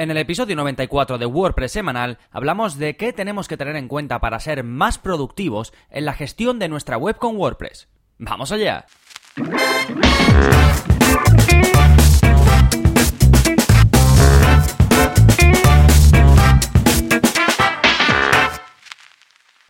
En el episodio 94 de WordPress semanal hablamos de qué tenemos que tener en cuenta para ser más productivos en la gestión de nuestra web con WordPress. ¡Vamos allá!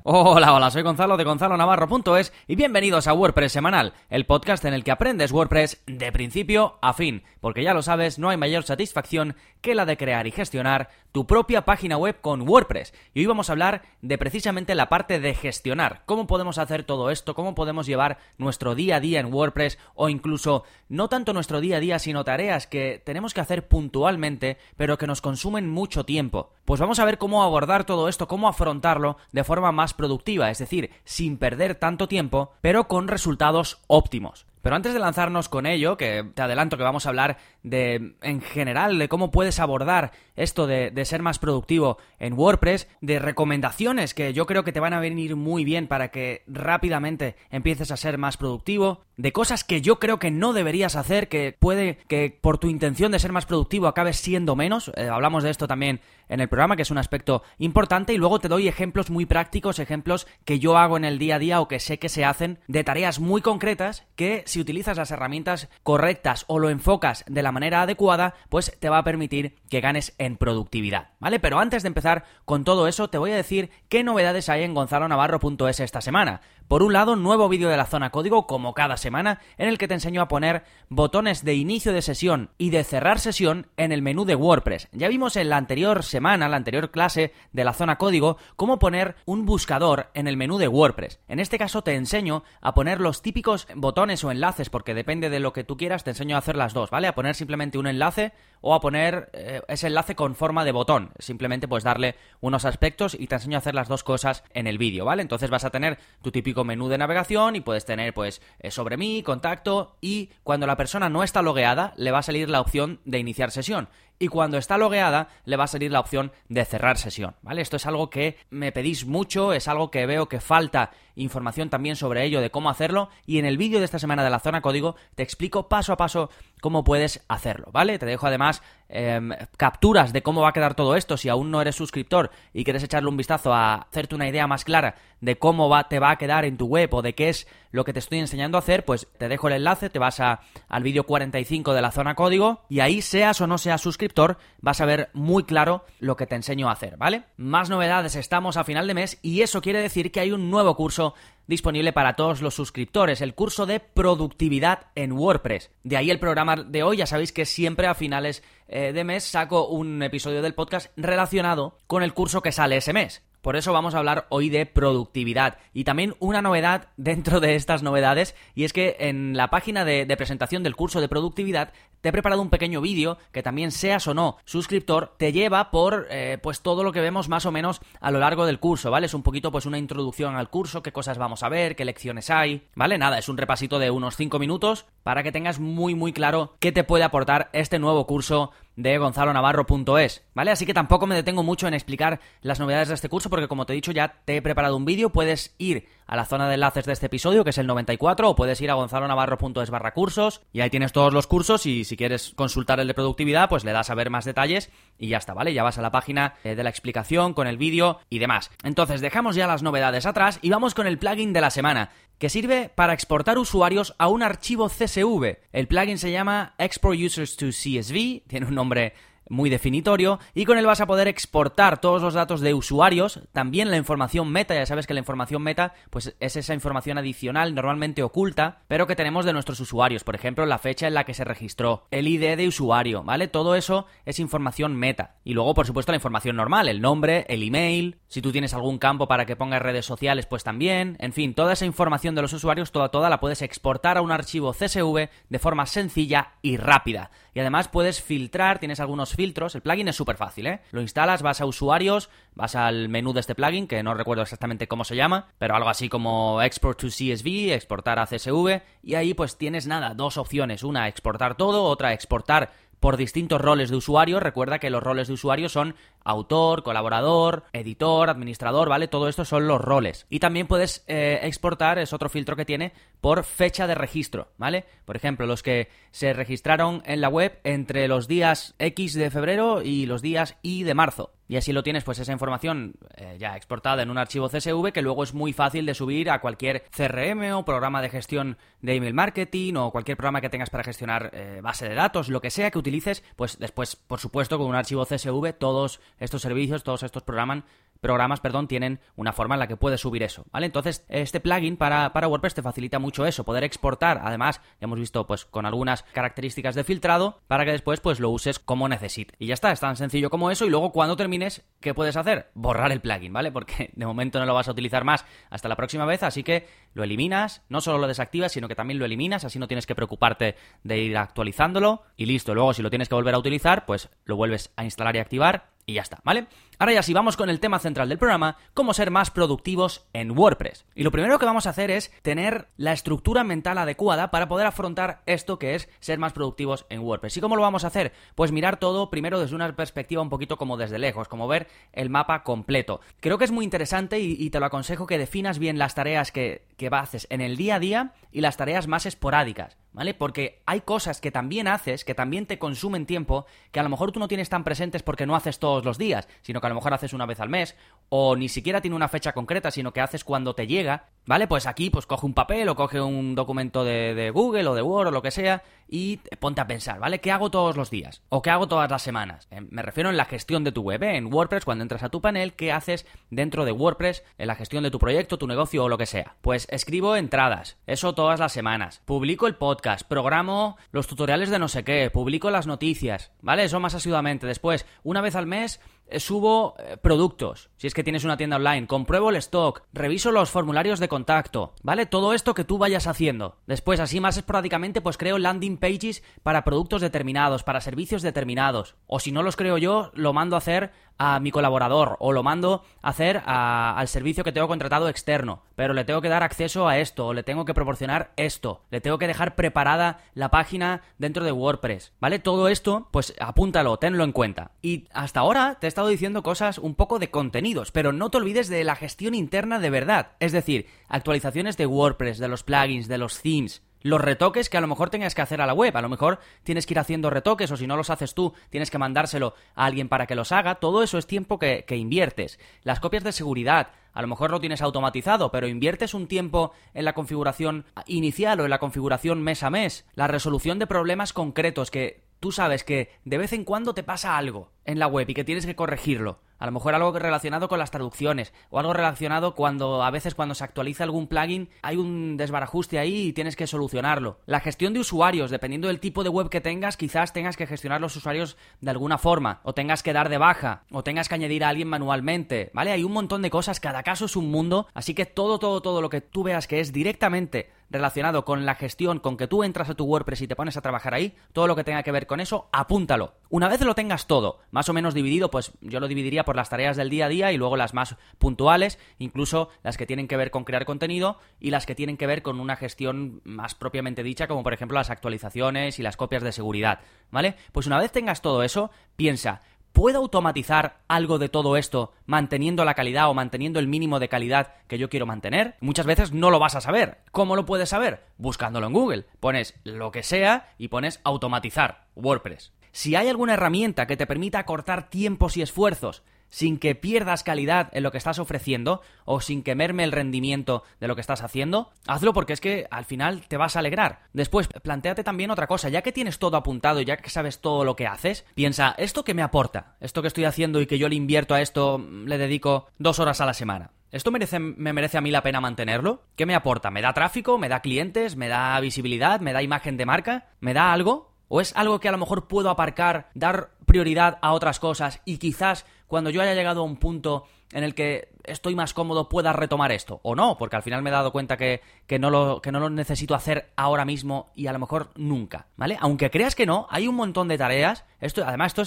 Hola, hola, soy Gonzalo de Gonzalo Navarro.es y bienvenidos a WordPress Semanal, el podcast en el que aprendes WordPress de principio a fin, porque ya lo sabes, no hay mayor satisfacción que la de crear y gestionar tu propia página web con WordPress. Y hoy vamos a hablar de precisamente la parte de gestionar, cómo podemos hacer todo esto, cómo podemos llevar nuestro día a día en WordPress o incluso no tanto nuestro día a día, sino tareas que tenemos que hacer puntualmente, pero que nos consumen mucho tiempo. Pues vamos a ver cómo abordar todo esto, cómo afrontarlo de forma más productiva, es decir, sin perder tanto tiempo, pero con resultados óptimos. Pero antes de lanzarnos con ello, que te adelanto que vamos a hablar de, en general, de cómo puedes abordar esto de, de, ser más productivo en WordPress, de recomendaciones que yo creo que te van a venir muy bien para que rápidamente empieces a ser más productivo, de cosas que yo creo que no deberías hacer, que puede que por tu intención de ser más productivo acabes siendo menos. Eh, hablamos de esto también en el programa, que es un aspecto importante, y luego te doy ejemplos muy prácticos, ejemplos que yo hago en el día a día o que sé que se hacen de tareas muy concretas que si utilizas las herramientas correctas o lo enfocas de la manera adecuada, pues te va a permitir que ganes en productividad, ¿vale? Pero antes de empezar con todo eso, te voy a decir qué novedades hay en gonzalonavarro.es esta semana. Por un lado, nuevo vídeo de la zona código, como cada semana, en el que te enseño a poner botones de inicio de sesión y de cerrar sesión en el menú de WordPress. Ya vimos en la anterior semana, la anterior clase de la zona código, cómo poner un buscador en el menú de WordPress. En este caso te enseño a poner los típicos botones o enlaces, porque depende de lo que tú quieras, te enseño a hacer las dos, ¿vale? A poner simplemente un enlace o a poner eh, ese enlace con forma de botón. Simplemente pues darle unos aspectos y te enseño a hacer las dos cosas en el vídeo, ¿vale? Entonces vas a tener tu típico menú de navegación y puedes tener pues eh, sobre mí, contacto y cuando la persona no está logueada le va a salir la opción de iniciar sesión y cuando está logueada le va a salir la opción de cerrar sesión, ¿vale? Esto es algo que me pedís mucho, es algo que veo que falta información también sobre ello, de cómo hacerlo, y en el vídeo de esta semana de la zona código te explico paso a paso cómo puedes hacerlo, ¿vale? Te dejo además eh, capturas de cómo va a quedar todo esto si aún no eres suscriptor y quieres echarle un vistazo a hacerte una idea más clara de cómo va, te va a quedar en tu web o de qué es lo que te estoy enseñando a hacer, pues te dejo el enlace, te vas a, al vídeo 45 de la zona código y ahí seas o no seas suscriptor vas a ver muy claro lo que te enseño a hacer, ¿vale? Más novedades, estamos a final de mes y eso quiere decir que hay un nuevo curso disponible para todos los suscriptores, el curso de productividad en WordPress. De ahí el programa de hoy, ya sabéis que siempre a finales eh, de mes saco un episodio del podcast relacionado con el curso que sale ese mes. Por eso vamos a hablar hoy de productividad y también una novedad dentro de estas novedades y es que en la página de, presentación del curso de productividad te he preparado un pequeño vídeo que también seas o no suscriptor te lleva por eh, pues todo lo que vemos más o menos a lo largo del curso, ¿vale? Es un poquito pues una introducción al curso, qué cosas vamos a ver, qué lecciones hay, ¿vale? Nada, es un repasito de unos 5 minutos para que tengas muy muy claro qué te puede aportar este nuevo curso de gonzalonavarro.es, ¿vale? Así que tampoco me detengo mucho en explicar las novedades de este curso porque como te he dicho ya te he preparado un vídeo, puedes ir a la zona de enlaces de este episodio que es el 94 o puedes ir a gonzalonavarro.es barra cursos y ahí tienes todos los cursos y si quieres consultar el de productividad pues le das a ver más detalles y ya está, ¿vale? Ya vas a la página eh, de la explicación con el vídeo y demás. Entonces dejamos ya las novedades atrás y vamos con el plugin de la semana que sirve para exportar usuarios a un archivo CSV. El plugin se llama Export Users to CSV, tiene un nombre muy definitorio y con él vas a poder exportar todos los datos de usuarios, también la información meta, ya sabes que la información meta pues es esa información adicional normalmente oculta, pero que tenemos de nuestros usuarios, por ejemplo, la fecha en la que se registró, el ID de usuario, ¿vale? Todo eso es información meta. Y luego, por supuesto, la información normal, el nombre, el email, si tú tienes algún campo para que pongas redes sociales, pues también, en fin, toda esa información de los usuarios, toda toda la puedes exportar a un archivo CSV de forma sencilla y rápida. Y además puedes filtrar, tienes algunos filtros. El plugin es súper fácil, ¿eh? Lo instalas, vas a usuarios, vas al menú de este plugin, que no recuerdo exactamente cómo se llama, pero algo así como Export to CSV, exportar a CSV, y ahí pues tienes nada, dos opciones. Una, exportar todo, otra, exportar por distintos roles de usuario. Recuerda que los roles de usuario son autor, colaborador, editor, administrador, ¿vale? Todo esto son los roles. Y también puedes eh, exportar, es otro filtro que tiene, por fecha de registro, ¿vale? Por ejemplo, los que se registraron en la web entre los días X de febrero y los días Y de marzo. Y así lo tienes, pues esa información eh, ya exportada en un archivo CSV que luego es muy fácil de subir a cualquier CRM o programa de gestión de email marketing o cualquier programa que tengas para gestionar eh, base de datos, lo que sea que utilices, pues después, por supuesto, con un archivo CSV, todos estos servicios, todos estos programas programas, perdón, tienen una forma en la que puedes subir eso, ¿vale? Entonces, este plugin para, para, WordPress te facilita mucho eso, poder exportar, además, ya hemos visto, pues, con algunas características de filtrado, para que después, pues, lo uses como necesites. Y ya está, es tan sencillo como eso, y luego cuando termines, ¿qué puedes hacer? Borrar el plugin, ¿vale? Porque de momento no lo vas a utilizar más hasta la próxima vez, así que lo eliminas, no solo lo desactivas, sino que también lo eliminas, así no tienes que preocuparte de ir actualizándolo, y listo, luego si lo tienes que volver a utilizar, pues lo vuelves a instalar y activar, y ya está, ¿vale? Ahora ya sí, vamos con el tema central del programa, cómo ser más productivos en WordPress. Y lo primero que vamos a hacer es tener la estructura mental adecuada para poder afrontar esto que es ser más productivos en WordPress. ¿Y cómo lo vamos a hacer? Pues mirar todo primero desde una perspectiva un poquito como desde lejos, como ver el mapa completo. Creo que es muy interesante y, te lo aconsejo que definas bien las tareas que, que haces en el día a día y las tareas más esporádicas. ¿Vale? Porque hay cosas que también haces, que también te consumen tiempo, que a lo mejor tú no tienes tan presentes porque no haces todos los días, sino que a lo mejor haces una vez al mes, o ni siquiera tiene una fecha concreta, sino que haces cuando te llega, ¿vale? Pues aquí, pues coge un papel o coge un documento de, Google o de Word o lo que sea y ponte a pensar, ¿vale? ¿Qué hago todos los días? ¿O qué hago todas las semanas? Eh, me refiero en la gestión de tu web, ¿eh? en WordPress, cuando entras a tu panel, ¿qué haces dentro de WordPress en la gestión de tu proyecto, tu negocio o lo que sea? Pues escribo entradas, eso todas las semanas, publico el podcast, programo los tutoriales de no sé qué, publico las noticias, ¿vale? Eso más asiduamente. Después, una vez al mes, eh, subo eh, productos, si es que tienes una tienda online, compruebo el stock, reviso los formularios de contacto, ¿vale? Todo esto que tú vayas haciendo. Después, así más esporádicamente, pues creo landing pages para productos determinados, para servicios determinados. O si no los creo yo, lo mando a hacer a mi colaborador o lo mando a hacer al servicio que tengo contratado externo. Pero le tengo que dar acceso a esto, o le tengo que proporcionar esto, le tengo que dejar preparada la página dentro de WordPress, ¿vale? Todo esto, pues apúntalo, tenlo en cuenta. Y hasta ahora te he estado diciendo cosas un poco de contenidos, pero no te olvides de la gestión interna de verdad. Es decir, actualizaciones de WordPress, de los plugins, de los themes, los retoques que a lo mejor tengas que hacer a la web. A lo mejor tienes que ir haciendo retoques o si no los haces tú, tienes que mandárselo a alguien para que los haga. Todo eso es tiempo que, que, inviertes. Las copias de seguridad, a lo mejor lo tienes automatizado, pero inviertes un tiempo en la configuración inicial o en la configuración mes a mes. La resolución de problemas concretos que tú sabes que de vez en cuando te pasa algo en la web y que tienes que corregirlo. A lo mejor algo relacionado con las traducciones o algo relacionado cuando a veces cuando se actualiza algún plugin hay un desbarajuste ahí y tienes que solucionarlo. La gestión de usuarios, dependiendo del tipo de web que tengas, quizás tengas que gestionar los usuarios de alguna forma o tengas que dar de baja o tengas que añadir a alguien manualmente, ¿vale? Hay un montón de cosas, cada caso es un mundo, así que todo todo todo lo que tú veas que es directamente relacionado con la gestión, con que tú entras a tu WordPress y te pones a trabajar ahí, todo lo que tenga que ver con eso, apúntalo. Una vez lo tengas todo, más o menos dividido, pues yo lo dividiría por las tareas del día a día y luego las más puntuales, incluso las que tienen que ver con crear contenido y las que tienen que ver con una gestión más propiamente dicha, como por ejemplo las actualizaciones y las copias de seguridad, ¿vale? Pues una vez tengas todo eso, piensa, ¿Puedo automatizar algo de todo esto manteniendo la calidad o manteniendo el mínimo de calidad que yo quiero mantener? Muchas veces no lo vas a saber. ¿Cómo lo puedes saber? Buscándolo en Google. Pones lo que sea y pones automatizar WordPress. Si hay alguna herramienta que te permita cortar tiempos y esfuerzos sin que pierdas calidad en lo que estás ofreciendo o sin que merme el rendimiento de lo que estás haciendo, hazlo porque es que al final te vas a alegrar. Después, planteate también otra cosa, ya que tienes todo apuntado, ya que sabes todo lo que haces, piensa, ¿esto qué me aporta? ¿Esto que estoy haciendo y que yo le invierto a esto le dedico dos horas a la semana? ¿Esto merece, me merece a mí la pena mantenerlo? ¿Qué me aporta? ¿Me da tráfico? ¿Me da clientes? ¿Me da visibilidad? ¿Me da imagen de marca? ¿Me da algo? ¿O es algo que a lo mejor puedo aparcar, dar prioridad a otras cosas y quizás cuando yo haya llegado a un punto en el que estoy más cómodo pueda retomar esto? ¿O no? Porque al final me he dado cuenta que, no lo, que no lo necesito hacer ahora mismo y a lo mejor nunca, ¿vale? Aunque creas que no, hay un montón de tareas. Esto, además, esto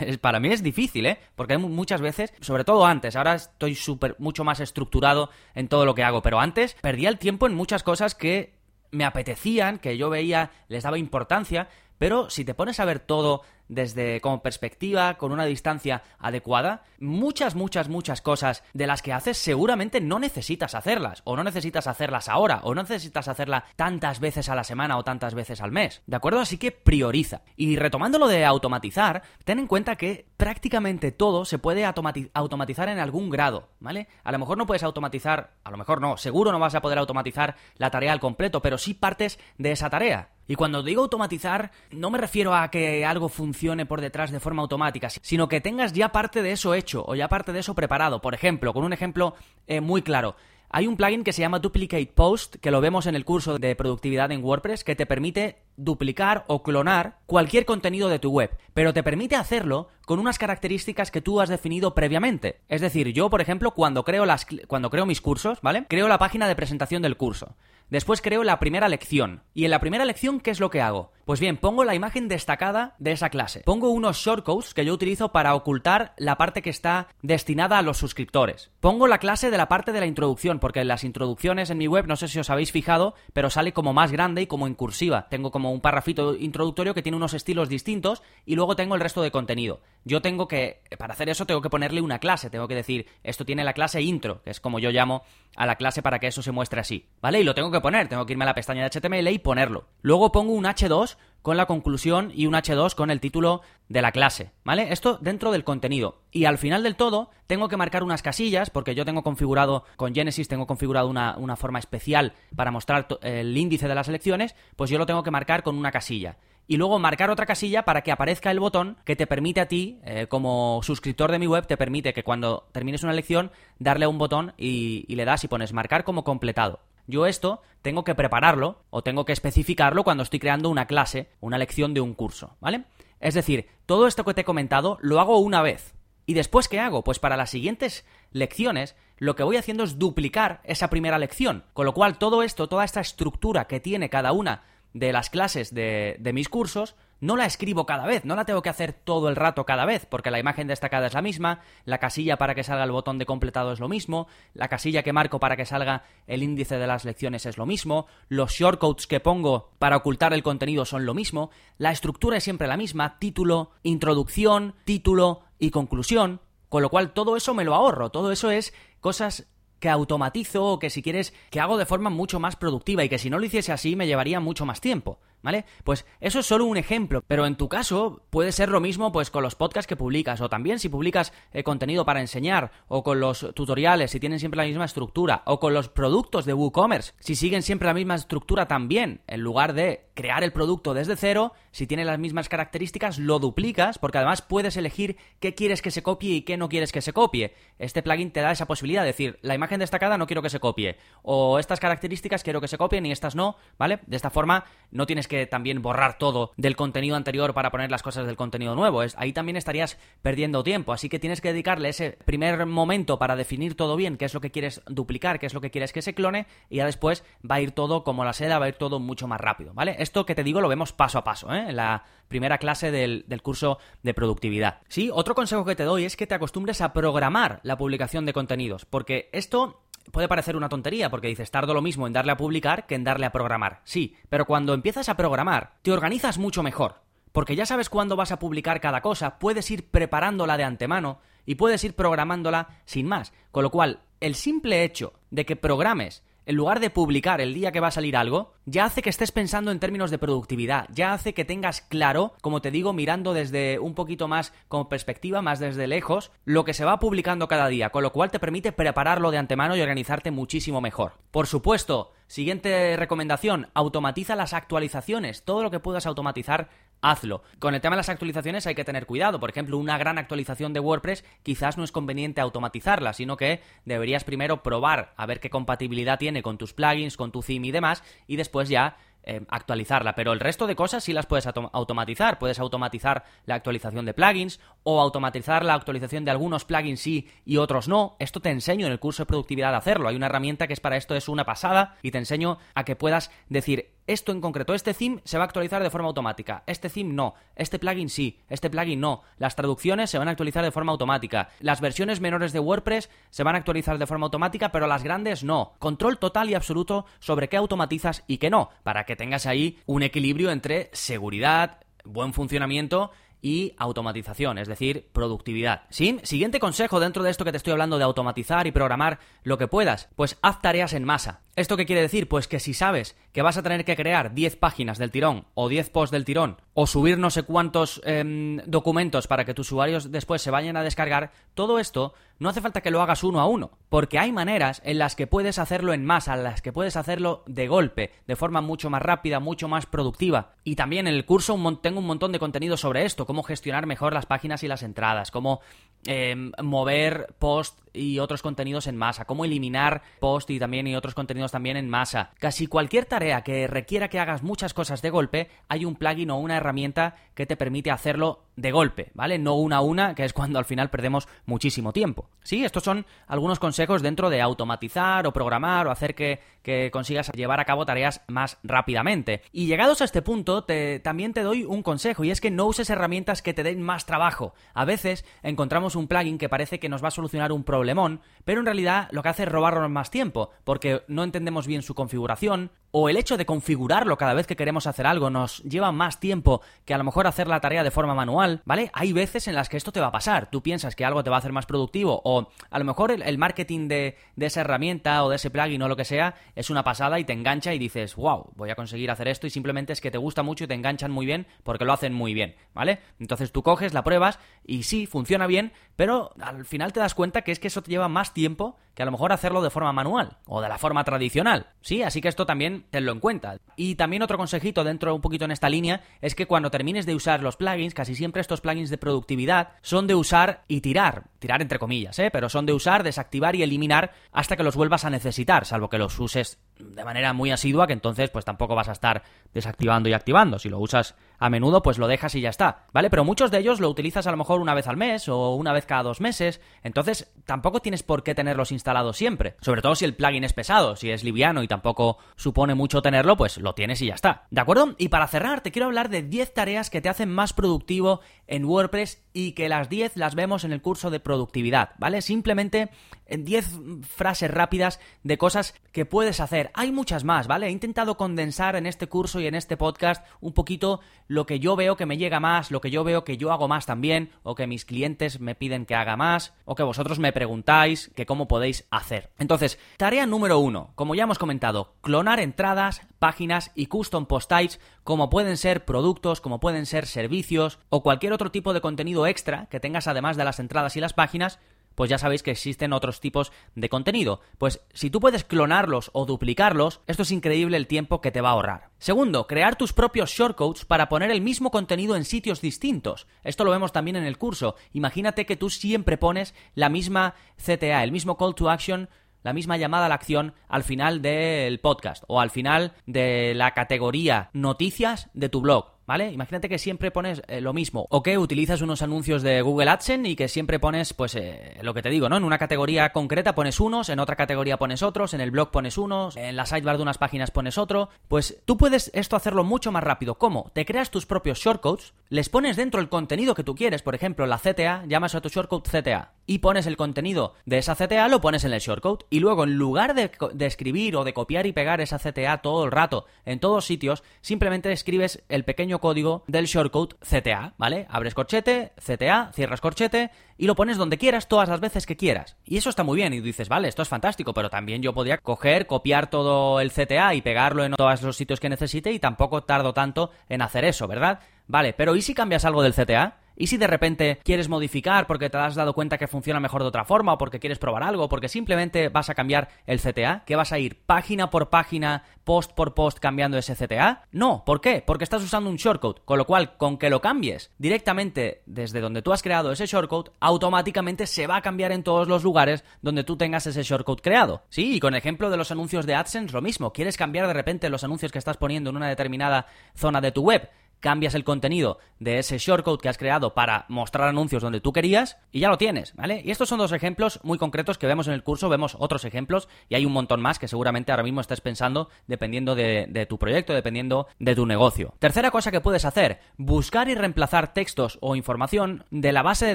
es, para mí es difícil, ¿eh? Porque hay muchas veces, sobre todo antes, ahora estoy súper, mucho más estructurado en todo lo que hago, pero antes perdía el tiempo en muchas cosas que me apetecían, que yo veía, les daba importancia, pero si te pones a ver todo desde como perspectiva, con una distancia adecuada, muchas, muchas, muchas cosas de las que haces seguramente no necesitas hacerlas, o no necesitas hacerlas ahora, o no necesitas hacerla tantas veces a la semana o tantas veces al mes, ¿de acuerdo? Así que prioriza. Y retomando lo de automatizar, ten en cuenta que prácticamente todo se puede automatizar en algún grado, ¿vale? A lo mejor no puedes automatizar, a lo mejor no, seguro no vas a poder automatizar la tarea al completo, pero sí partes de esa tarea. Y cuando digo automatizar, no me refiero a que algo funcione por detrás de forma automática, sino que tengas ya parte de eso hecho o ya parte de eso preparado. Por ejemplo, con un ejemplo eh, muy claro. Hay un plugin que se llama Duplicate Post, que lo vemos en el curso de productividad en WordPress, que te permite duplicar o clonar cualquier contenido de tu web, pero te permite hacerlo con unas características que tú has definido previamente. Es decir, yo, por ejemplo, cuando creo, las, cuando creo mis cursos, ¿vale? Creo la página de presentación del curso. Después creo la primera lección. Y en la primera lección, ¿qué es lo que hago? Pues bien, pongo la imagen destacada de esa clase. Pongo unos shortcodes que yo utilizo para ocultar la parte que está destinada a los suscriptores. Pongo la clase de la parte de la introducción, porque en las introducciones en mi web, no sé si os habéis fijado, pero sale como más grande y como en cursiva. Tengo como un parrafito introductorio que tiene unos estilos distintos y luego tengo el resto de contenido. Yo tengo que, para hacer eso, tengo que ponerle una clase. Tengo que decir, esto tiene la clase intro, que es como yo llamo a la clase para que eso se muestre así. ¿Vale? Y lo tengo que poner. Tengo que irme a la pestaña de HTML y ponerlo. Luego pongo un H2 con la conclusión y un H2 con el título de la clase, ¿vale? Esto dentro del contenido. Y al final del todo tengo que marcar unas casillas porque yo tengo configurado, con Genesis tengo configurado una, una forma especial para mostrar el índice de las elecciones, pues yo lo tengo que marcar con una casilla y luego marcar otra casilla para que aparezca el botón que te permite a ti, eh, como suscriptor de mi web, te permite que cuando termines una lección, darle a un botón y, y, le das y pones marcar como completado. Yo esto tengo que prepararlo o tengo que especificarlo cuando estoy creando una clase, una lección de un curso, ¿vale? Es decir, todo esto que te he comentado lo hago una vez. ¿Y después qué hago? Pues para las siguientes lecciones lo que voy haciendo es duplicar esa primera lección. Con lo cual todo esto, toda esta estructura que tiene cada una de las clases de, de, mis cursos, no la escribo cada vez, no la tengo que hacer todo el rato cada vez, porque la imagen destacada es la misma, la casilla para que salga el botón de completado es lo mismo, la casilla que marco para que salga el índice de las lecciones es lo mismo, los shortcodes que pongo para ocultar el contenido son lo mismo, la estructura es siempre la misma, título, introducción, título y conclusión, con lo cual todo eso me lo ahorro, todo eso es cosas que automatizo o que si quieres que hago de forma mucho más productiva y que si no lo hiciese así me llevaría mucho más tiempo. ¿Vale? Pues eso es solo un ejemplo, pero en tu caso puede ser lo mismo pues con los podcasts que publicas o también si publicas eh, contenido para enseñar o con los tutoriales si tienen siempre la misma estructura o con los productos de WooCommerce si siguen siempre la misma estructura también en lugar de crear el producto desde cero si tiene las mismas características lo duplicas porque además puedes elegir qué quieres que se copie y qué no quieres que se copie. Este plugin te da esa posibilidad de decir la imagen destacada no quiero que se copie o estas características quiero que se copien y estas no, ¿vale? De esta forma no tienes que también borrar todo del contenido anterior para poner las cosas del contenido nuevo. Ahí también estarías perdiendo tiempo. Así que tienes que dedicarle ese primer momento para definir todo bien, qué es lo que quieres duplicar, qué es lo que quieres que se clone, y ya después va a ir todo como la seda, va a ir todo mucho más rápido, ¿vale? Esto que te digo lo vemos paso a paso, ¿eh? En la primera clase del, del curso de productividad. Sí, otro consejo que te doy es que te acostumbres a programar la publicación de contenidos, porque esto puede parecer una tontería, porque dices, tardo lo mismo en darle a publicar que en darle a programar. Sí, pero cuando empiezas a programar, te organizas mucho mejor. Porque ya sabes cuándo vas a publicar cada cosa, puedes ir preparándola de antemano y puedes ir programándola sin más. Con lo cual, el simple hecho de que programes en lugar de publicar el día que va a salir algo, ya hace que estés pensando en términos de productividad, ya hace que tengas claro, como te digo, mirando desde un poquito más con perspectiva, más desde lejos, lo que se va publicando cada día, con lo cual te permite prepararlo de antemano y organizarte muchísimo mejor. Por supuesto, siguiente recomendación, automatiza las actualizaciones, todo lo que puedas automatizar hazlo. Con el tema de las actualizaciones hay que tener cuidado. Por ejemplo, una gran actualización de WordPress quizás no es conveniente automatizarla, sino que deberías primero probar a ver qué compatibilidad tiene con tus plugins, con tu theme y demás, y después ya eh, actualizarla, pero el resto de cosas sí las puedes automatizar. Puedes automatizar la actualización de plugins o automatizar la actualización de algunos plugins sí y otros no. Esto te enseño en el curso de productividad a hacerlo. Hay una herramienta que es para esto, es una pasada y te enseño a que puedas decir esto en concreto, este theme se va a actualizar de forma automática, este theme no, este plugin sí, este plugin no, las traducciones se van a actualizar de forma automática, las versiones menores de WordPress se van a actualizar de forma automática, pero las grandes no. Control total y absoluto sobre qué automatizas y qué no, para que tengas ahí un equilibrio entre seguridad, buen funcionamiento y automatización, es decir, productividad. ¿Sí? Siguiente consejo dentro de esto que te estoy hablando de automatizar y programar lo que puedas, pues haz tareas en masa. ¿Esto qué quiere decir? Pues que si sabes que vas a tener que crear 10 páginas del tirón o 10 posts del tirón o subir no sé cuántos em, documentos para que tus usuarios después se vayan a descargar, todo esto no hace falta que lo hagas uno a uno, porque hay maneras en las que puedes hacerlo en masa, en las que puedes hacerlo de golpe, de forma mucho más rápida, mucho más productiva. Y también en el curso tengo un montón de contenido sobre esto, cómo gestionar mejor las páginas y las entradas, cómo em, mover post y otros contenidos en masa, cómo eliminar post y también y otros contenidos también en masa. Casi cualquier tarea que requiera que hagas muchas cosas de golpe, hay un plugin o una herramienta que te permite hacerlo de golpe, ¿vale? No una a una, que es cuando al final perdemos muchísimo tiempo. Sí, estos son algunos consejos dentro de automatizar o programar o hacer que, que consigas llevar a cabo tareas más rápidamente. Y llegados a este punto, también te doy un consejo y es que no uses herramientas que te den más trabajo. A veces encontramos un plugin que parece que nos va a solucionar un problemón, pero en realidad lo que hace es robarnos más tiempo, porque no entendemos bien su configuración, o el hecho de configurarlo cada vez que queremos hacer algo nos lleva más tiempo que a lo mejor hacer la tarea de forma manual, ¿vale? Hay veces en las que esto te va a pasar. Tú piensas que algo te va a hacer más productivo o a lo mejor el, marketing de, de, esa herramienta o de ese plugin o lo que sea es una pasada y te engancha y dices, wow, voy a conseguir hacer esto y simplemente es que te gusta mucho y te enganchan muy bien porque lo hacen muy bien, ¿vale? Entonces tú coges, la pruebas y sí, funciona bien, pero al final te das cuenta que es que eso te lleva más tiempo que a lo mejor hacerlo de forma manual o de la forma tradicional. Sí, así que esto también tenlo en cuenta. Y también otro consejito dentro un poquito en esta línea es que cuando termines de usar los plugins, casi siempre estos plugins de productividad son de usar y tirar, tirar entre comillas, ¿eh? pero son de usar, desactivar y eliminar hasta que los vuelvas a necesitar, salvo que los uses de manera muy asidua, que entonces pues tampoco vas a estar desactivando y activando. Si lo usas a menudo, pues lo dejas y ya está, ¿vale? Pero muchos de ellos lo utilizas a lo mejor una vez al mes o una vez cada dos meses, entonces tampoco tienes por qué tenerlos instalados siempre. Sobre todo si el plugin es pesado, si es liviano y tampoco supone mucho tenerlo, pues lo tienes y ya está, ¿de acuerdo? Y para cerrar, te quiero hablar de 10 tareas que te hacen más productivo en WordPress y que las 10 las vemos en el curso de productividad, ¿vale? Simplemente en 10 frases rápidas de cosas que puedes hacer. Hay muchas más, ¿vale? He intentado condensar en este curso y en este podcast un poquito lo que yo veo que me llega más, lo que yo veo que yo hago más también, o que mis clientes me piden que haga más, o que vosotros me preguntáis que cómo podéis hacer. Entonces, tarea número uno, como ya hemos comentado, clonar entradas, páginas y custom post types, como pueden ser productos, como pueden ser servicios, o cualquier otro tipo de contenido extra que tengas además de las entradas y las páginas, pues ya sabéis que existen otros tipos de contenido. Pues si tú puedes clonarlos o duplicarlos, esto es increíble el tiempo que te va a ahorrar. Segundo, crear tus propios shortcodes para poner el mismo contenido en sitios distintos. Esto lo vemos también en el curso. Imagínate que tú siempre pones la misma CTA, el mismo call to action la misma llamada a la acción al final del podcast o al final de la categoría noticias de tu blog. ¿Vale? Imagínate que siempre pones eh, lo mismo, o que utilizas unos anuncios de Google AdSense y que siempre pones, pues, eh, lo que te digo, ¿no? En una categoría concreta pones unos, en otra categoría pones otros, en el blog pones unos, en la sidebar de unas páginas pones otro. Pues tú puedes esto hacerlo mucho más rápido. ¿Cómo? Te creas tus propios shortcodes, les pones dentro el contenido que tú quieres, por ejemplo, la CTA, llamas a tu shortcode CTA, y pones el contenido de esa CTA, lo pones en el shortcode, y luego en lugar de, de escribir o de copiar y pegar esa CTA todo el rato en todos sitios, simplemente escribes el pequeño código del shortcode CTA, ¿vale? Abres corchete, CTA, cierras corchete y lo pones donde quieras todas las veces que quieras. Y eso está muy bien y dices, vale, esto es fantástico, pero también yo podría coger, copiar todo el CTA y pegarlo en todos los sitios que necesite y tampoco tardo tanto en hacer eso, ¿verdad? Vale, pero ¿y si cambias algo del CTA? ¿Y si de repente quieres modificar porque te has dado cuenta que funciona mejor de otra forma o porque quieres probar algo, porque simplemente vas a cambiar el CTA? ¿Que vas a ir página por página, post por post cambiando ese CTA? No, ¿por qué? Porque estás usando un shortcode, con lo cual con que lo cambies directamente desde donde tú has creado ese shortcode, automáticamente se va a cambiar en todos los lugares donde tú tengas ese shortcode creado. Sí, y con ejemplo de los anuncios de AdSense lo mismo, quieres cambiar de repente los anuncios que estás poniendo en una determinada zona de tu web cambias el contenido de ese shortcode que has creado para mostrar anuncios donde tú querías y ya lo tienes, ¿vale? Y estos son dos ejemplos muy concretos que vemos en el curso, vemos otros ejemplos y hay un montón más que seguramente ahora mismo estés pensando dependiendo de, de tu proyecto, dependiendo de tu negocio. Tercera cosa que puedes hacer, buscar y reemplazar textos o información de la base de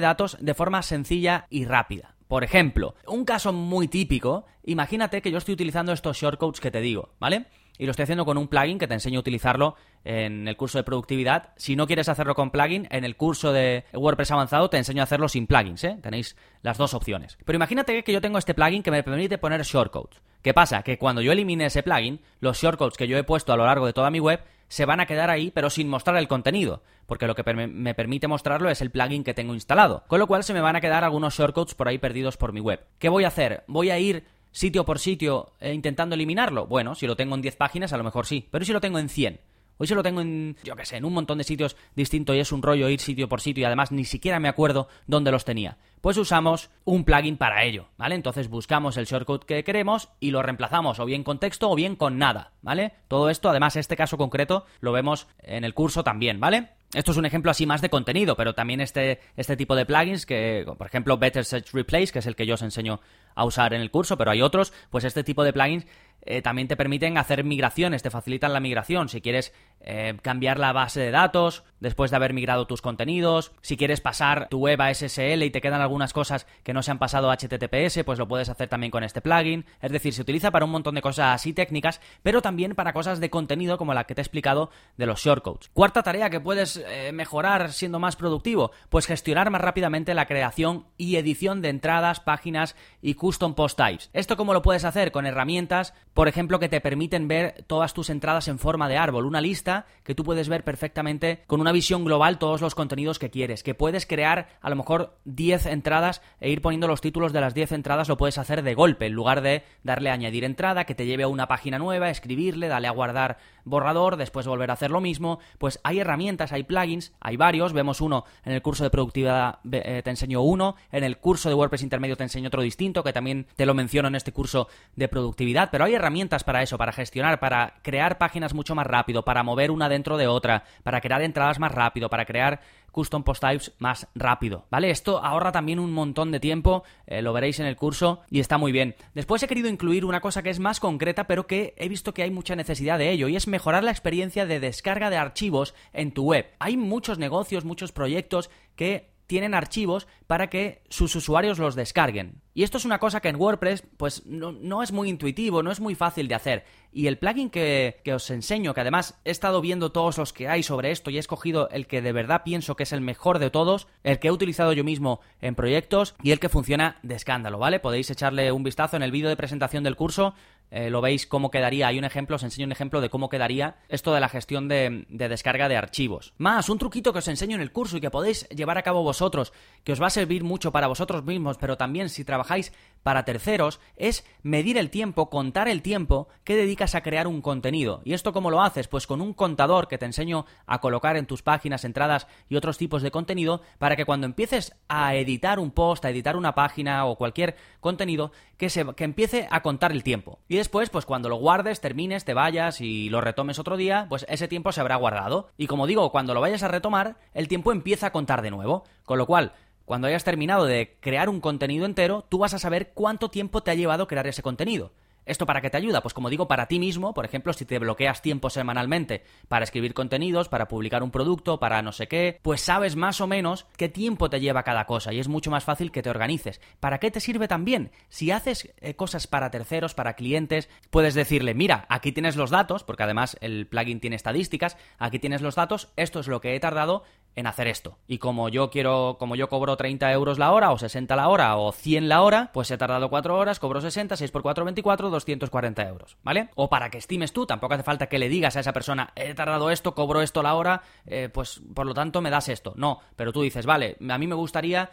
datos de forma sencilla y rápida. Por ejemplo, un caso muy típico, imagínate que yo estoy utilizando estos shortcodes que te digo, ¿vale? Y lo estoy haciendo con un plugin que te enseño a utilizarlo en el curso de productividad. Si no quieres hacerlo con plugin, en el curso de WordPress avanzado te enseño a hacerlo sin plugins, ¿eh? Tenéis las dos opciones. Pero imagínate que yo tengo este plugin que me permite poner shortcodes. ¿Qué pasa? Que cuando yo elimine ese plugin, los shortcodes que yo he puesto a lo largo de toda mi web se van a quedar ahí, pero sin mostrar el contenido, porque lo que me permite mostrarlo es el plugin que tengo instalado. Con lo cual se me van a quedar algunos shortcodes por ahí perdidos por mi web. ¿Qué voy a hacer? Voy a ir sitio por sitio eh, intentando eliminarlo. Bueno, si lo tengo en 10 páginas, a lo mejor sí, pero si lo tengo en 100. Hoy se lo tengo en, yo qué sé, en un montón de sitios distintos y es un rollo ir sitio por sitio y además ni siquiera me acuerdo dónde los tenía. Pues usamos un plugin para ello, ¿vale? Entonces buscamos el shortcut que queremos y lo reemplazamos o bien con texto o bien con nada, ¿vale? Todo esto, además, este caso concreto lo vemos en el curso también, ¿vale? Esto es un ejemplo así más de contenido, pero también este, este tipo de plugins que, por ejemplo, Better Search Replace, que es el que yo os enseño a usar en el curso, pero hay otros, pues este tipo de plugins eh, también te permiten hacer migraciones, te facilitan la migración. Si quieres eh, cambiar la base de datos después de haber migrado tus contenidos, si quieres pasar tu web a SSL y te quedan algunas cosas que no se han pasado a HTTPS, pues lo puedes hacer también con este plugin. Es decir, se utiliza para un montón de cosas así técnicas, pero también para cosas de contenido como la que te he explicado de los shortcodes. Cuarta tarea que puedes eh, mejorar siendo más productivo, pues gestionar más rápidamente la creación y edición de entradas, páginas y custom post types. Esto cómo lo puedes hacer con herramientas por ejemplo, que te permiten ver todas tus entradas en forma de árbol, una lista que tú puedes ver perfectamente con una visión global todos los contenidos que quieres, que puedes crear a lo mejor 10 entradas e ir poniendo los títulos de las 10 entradas, lo puedes hacer de golpe, en lugar de darle a añadir entrada, que te lleve a una página nueva, escribirle, darle a guardar borrador, después volver a hacer lo mismo, pues hay herramientas, hay plugins, hay varios, vemos uno en el curso de productividad, eh, te enseño uno, en el curso de WordPress intermedio te enseño otro distinto, que también te lo menciono en este curso de productividad, pero hay herramientas para eso, para gestionar, para crear páginas mucho más rápido, para mover una dentro de otra, para crear entradas más rápido, para crear custom post types más rápido, ¿vale? Esto ahorra también un montón de tiempo, eh, lo veréis en el curso y está muy bien. Después he querido incluir una cosa que es más concreta, pero que he visto que hay mucha necesidad de ello, y es mejorar la experiencia de descarga de archivos en tu web. Hay muchos negocios, muchos proyectos que tienen archivos para que sus usuarios los descarguen. Y esto es una cosa que en WordPress pues no, es muy intuitivo, no es muy fácil de hacer. Y el plugin que, que, os enseño, que además he estado viendo todos los que hay sobre esto y he escogido el que de verdad pienso que es el mejor de todos, el que he utilizado yo mismo en proyectos y el que funciona de escándalo, ¿vale? Podéis echarle un vistazo en el vídeo de presentación del curso, eh, lo veis cómo quedaría. Hay un ejemplo, os enseño un ejemplo de cómo quedaría esto de la gestión de, de, descarga de archivos. Más, un truquito que os enseño en el curso y que podéis llevar a cabo vosotros, que os va a servir mucho para vosotros mismos, pero también si trabajáis para terceros, es medir el tiempo, contar el tiempo que dedicas a crear un contenido. ¿Y esto cómo lo haces? Pues con un contador que te enseño a colocar en tus páginas, entradas y otros tipos de contenido, para que cuando empieces a editar un post, a editar una página o cualquier contenido, que, se, que empiece a contar el tiempo. Y después, pues cuando lo guardes, termines, te vayas y lo retomes otro día, pues ese tiempo se habrá guardado. Y como digo, cuando lo vayas a retomar, el tiempo empieza a contar de nuevo. Con lo cual, cuando hayas terminado de crear un contenido entero, tú vas a saber cuánto tiempo te ha llevado crear ese contenido. ¿Esto para qué te ayuda? Pues como digo, para ti mismo, por ejemplo, si te bloqueas tiempo semanalmente para escribir contenidos, para publicar un producto, para no sé qué, pues sabes más o menos qué tiempo te lleva cada cosa y es mucho más fácil que te organices. ¿Para qué te sirve también? Si haces eh, cosas para terceros, para clientes, puedes decirle, mira, aquí tienes los datos, porque además el plugin tiene estadísticas, aquí tienes los datos, esto es lo que he tardado en hacer esto. Y como yo quiero, como yo cobro 30 euros la hora, o 60 la hora, o 100 la hora, pues he tardado 4 horas, cobro 60, 6 por 4, 24, 240 euros, ¿vale? O para que estimes tú, tampoco hace falta que le digas a esa persona, he tardado esto, cobro esto la hora, eh, pues por lo tanto me das esto. No, pero tú dices, vale, a mí me gustaría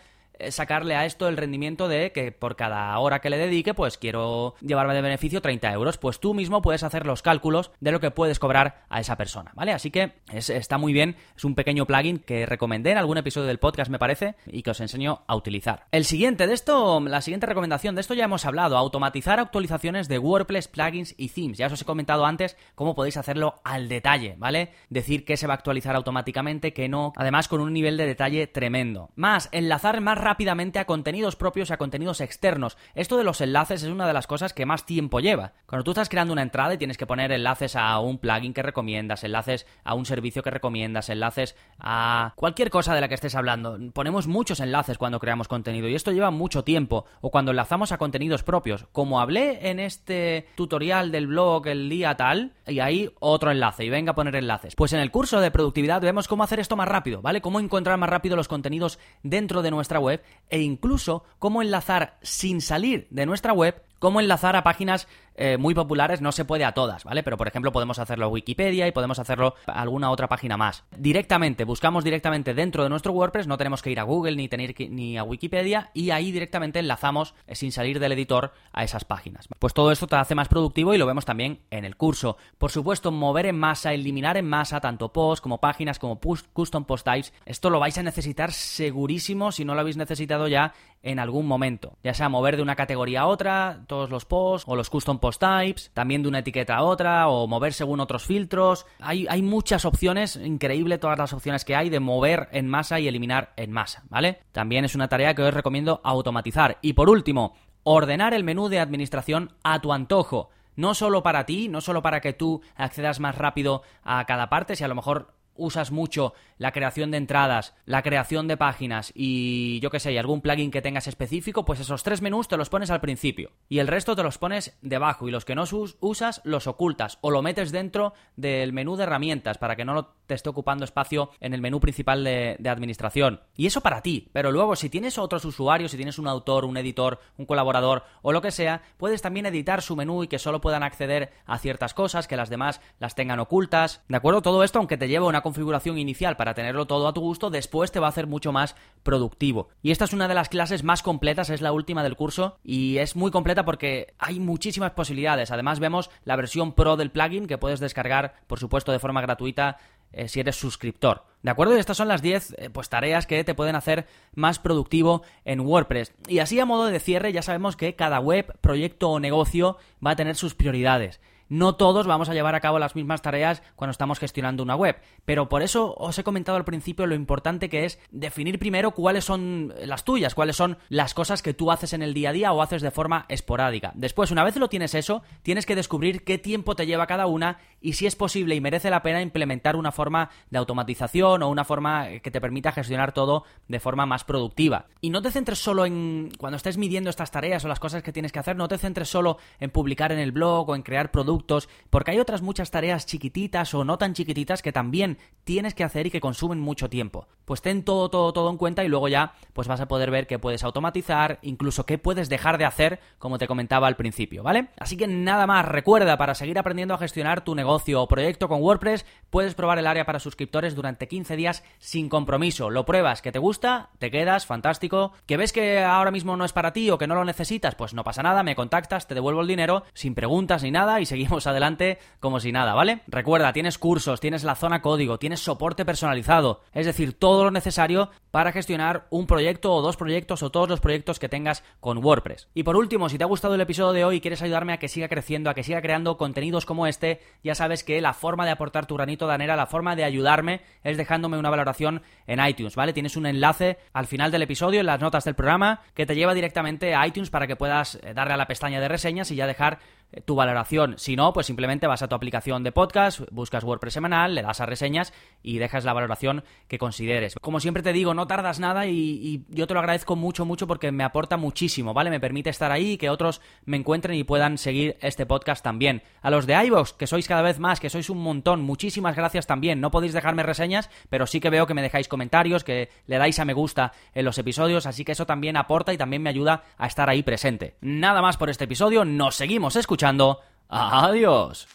sacarle a esto el rendimiento de que por cada hora que le dedique, pues quiero llevarme de beneficio 30 euros. Pues tú mismo puedes hacer los cálculos de lo que puedes cobrar a esa persona, ¿vale? Así que está muy bien, es un pequeño plugin que recomendé en algún episodio del podcast, me parece, y que os enseño a utilizar. El siguiente de esto, la siguiente recomendación, de esto ya hemos hablado, automatizar actualizaciones de WordPress, plugins y themes. Ya os he comentado antes cómo podéis hacerlo al detalle, ¿vale? Decir que se va a actualizar automáticamente, que no, además con un nivel de detalle tremendo. Más, enlazar más rápido rápidamente a contenidos propios y a contenidos externos. Esto de los enlaces es una de las cosas que más tiempo lleva. Cuando tú estás creando una entrada y tienes que poner enlaces a un plugin que recomiendas, enlaces a un servicio que recomiendas, enlaces a cualquier cosa de la que estés hablando. Ponemos muchos enlaces cuando creamos contenido y esto lleva mucho tiempo. O cuando enlazamos a contenidos propios. Como hablé en este tutorial del blog el día tal, y ahí otro enlace, y venga a poner enlaces. Pues en el curso de productividad vemos cómo hacer esto más rápido, ¿vale? Cómo encontrar más rápido los contenidos dentro de nuestra web e incluso cómo enlazar sin salir de nuestra web cómo enlazar a páginas eh, muy populares no se puede a todas, ¿vale? Pero por ejemplo podemos hacerlo a Wikipedia y podemos hacerlo a alguna otra página más. Directamente, buscamos directamente dentro de nuestro WordPress, no tenemos que ir a Google ni tener ni a Wikipedia y ahí directamente enlazamos eh, sin salir del editor a esas páginas. Pues todo esto te hace más productivo y lo vemos también en el curso. Por supuesto, mover en masa, eliminar en masa tanto posts como páginas como custom post types, esto lo vais a necesitar segurísimo si no lo habéis necesitado ya en algún momento. Ya sea mover de una categoría a otra, todos los posts o los custom post types, también de una etiqueta a otra o mover según otros filtros. Hay, hay muchas opciones, increíble todas las opciones que hay de mover en masa y eliminar en masa, ¿vale? También es una tarea que os recomiendo automatizar. Y por último, ordenar el menú de administración a tu antojo. No solo para ti, no solo para que tú accedas más rápido a cada parte, si a lo mejor usas mucho la creación de entradas, la creación de páginas y yo qué sé, y algún plugin que tengas específico, pues esos tres menús te los pones al principio y el resto te los pones debajo y los que no usas los ocultas o lo metes dentro del menú de herramientas para que no te esté ocupando espacio en el menú principal de, administración. Y eso para ti, pero luego si tienes otros usuarios, si tienes un autor, un editor, un colaborador o lo que sea, puedes también editar su menú y que solo puedan acceder a ciertas cosas, que las demás las tengan ocultas. ¿De acuerdo? Todo esto, aunque te lleve una configuración inicial para tenerlo todo a tu gusto, después te va a hacer mucho más productivo. Y esta es una de las clases más completas, es la última del curso y es muy completa porque hay muchísimas posibilidades. Además vemos la versión pro del plugin que puedes descargar, por supuesto, de forma gratuita eh, si eres suscriptor. ¿De acuerdo? Y estas son las 10 eh, pues, tareas que te pueden hacer más productivo en WordPress. Y así a modo de cierre ya sabemos que cada web, proyecto o negocio va a tener sus prioridades no todos vamos a llevar a cabo las mismas tareas cuando estamos gestionando una web. Pero por eso os he comentado al principio lo importante que es definir primero cuáles son las tuyas, cuáles son las cosas que tú haces en el día a día o haces de forma esporádica. Después, una vez lo tienes eso, tienes que descubrir qué tiempo te lleva cada una y si es posible y merece la pena implementar una forma de automatización o una forma que te permita gestionar todo de forma más productiva. Y no te centres solo en cuando estés midiendo estas tareas o las cosas que tienes que hacer, no te centres solo en publicar en el blog o en crear productos porque hay otras muchas tareas chiquititas o no tan chiquititas que también tienes que hacer y que consumen mucho tiempo. Pues ten todo, todo, todo en cuenta y luego ya pues vas a poder ver qué puedes automatizar, incluso qué puedes dejar de hacer, como te comentaba al principio, ¿vale? Así que nada más, recuerda, para seguir aprendiendo a gestionar tu negocio o proyecto con WordPress, puedes probar el área para suscriptores durante 15 días sin compromiso. Lo pruebas, que te gusta, te quedas, fantástico. Que ves que ahora mismo no es para ti o que no lo necesitas, pues no pasa nada, me contactas, te devuelvo el dinero sin preguntas ni nada y seguimos adelante como si nada, ¿vale? Recuerda, tienes cursos, tienes la zona código, tienes soporte personalizado, es decir, todo lo necesario para gestionar un proyecto o dos proyectos o todos los proyectos que tengas con WordPress. Y por último, si te ha gustado el episodio de hoy y quieres ayudarme a que siga creciendo, a que siga creando contenidos como este, ya sabes que la forma de aportar tu granito de arena, la forma de ayudarme es dejándome una valoración en iTunes, ¿vale? Tienes un enlace al final del episodio, en las notas del programa, que te lleva directamente a iTunes para que puedas eh, darle a la pestaña de reseñas y ya dejar tu valoración. Si no, pues simplemente vas a tu aplicación de podcast, buscas WordPress semanal, le das a reseñas y dejas la valoración que consideres. Como siempre te digo, no tardas nada y, yo te lo agradezco mucho, mucho porque me aporta muchísimo, ¿vale? Me permite estar ahí y que otros me encuentren y puedan seguir este podcast también. A los de iVoox, que sois cada vez más, que sois un montón, muchísimas gracias también. No podéis dejarme reseñas, pero sí que veo que me dejáis comentarios, que le dais a me gusta en los episodios, así que eso también aporta y también me ayuda a estar ahí presente. Nada más por este episodio, nos seguimos escuchando. Adiós.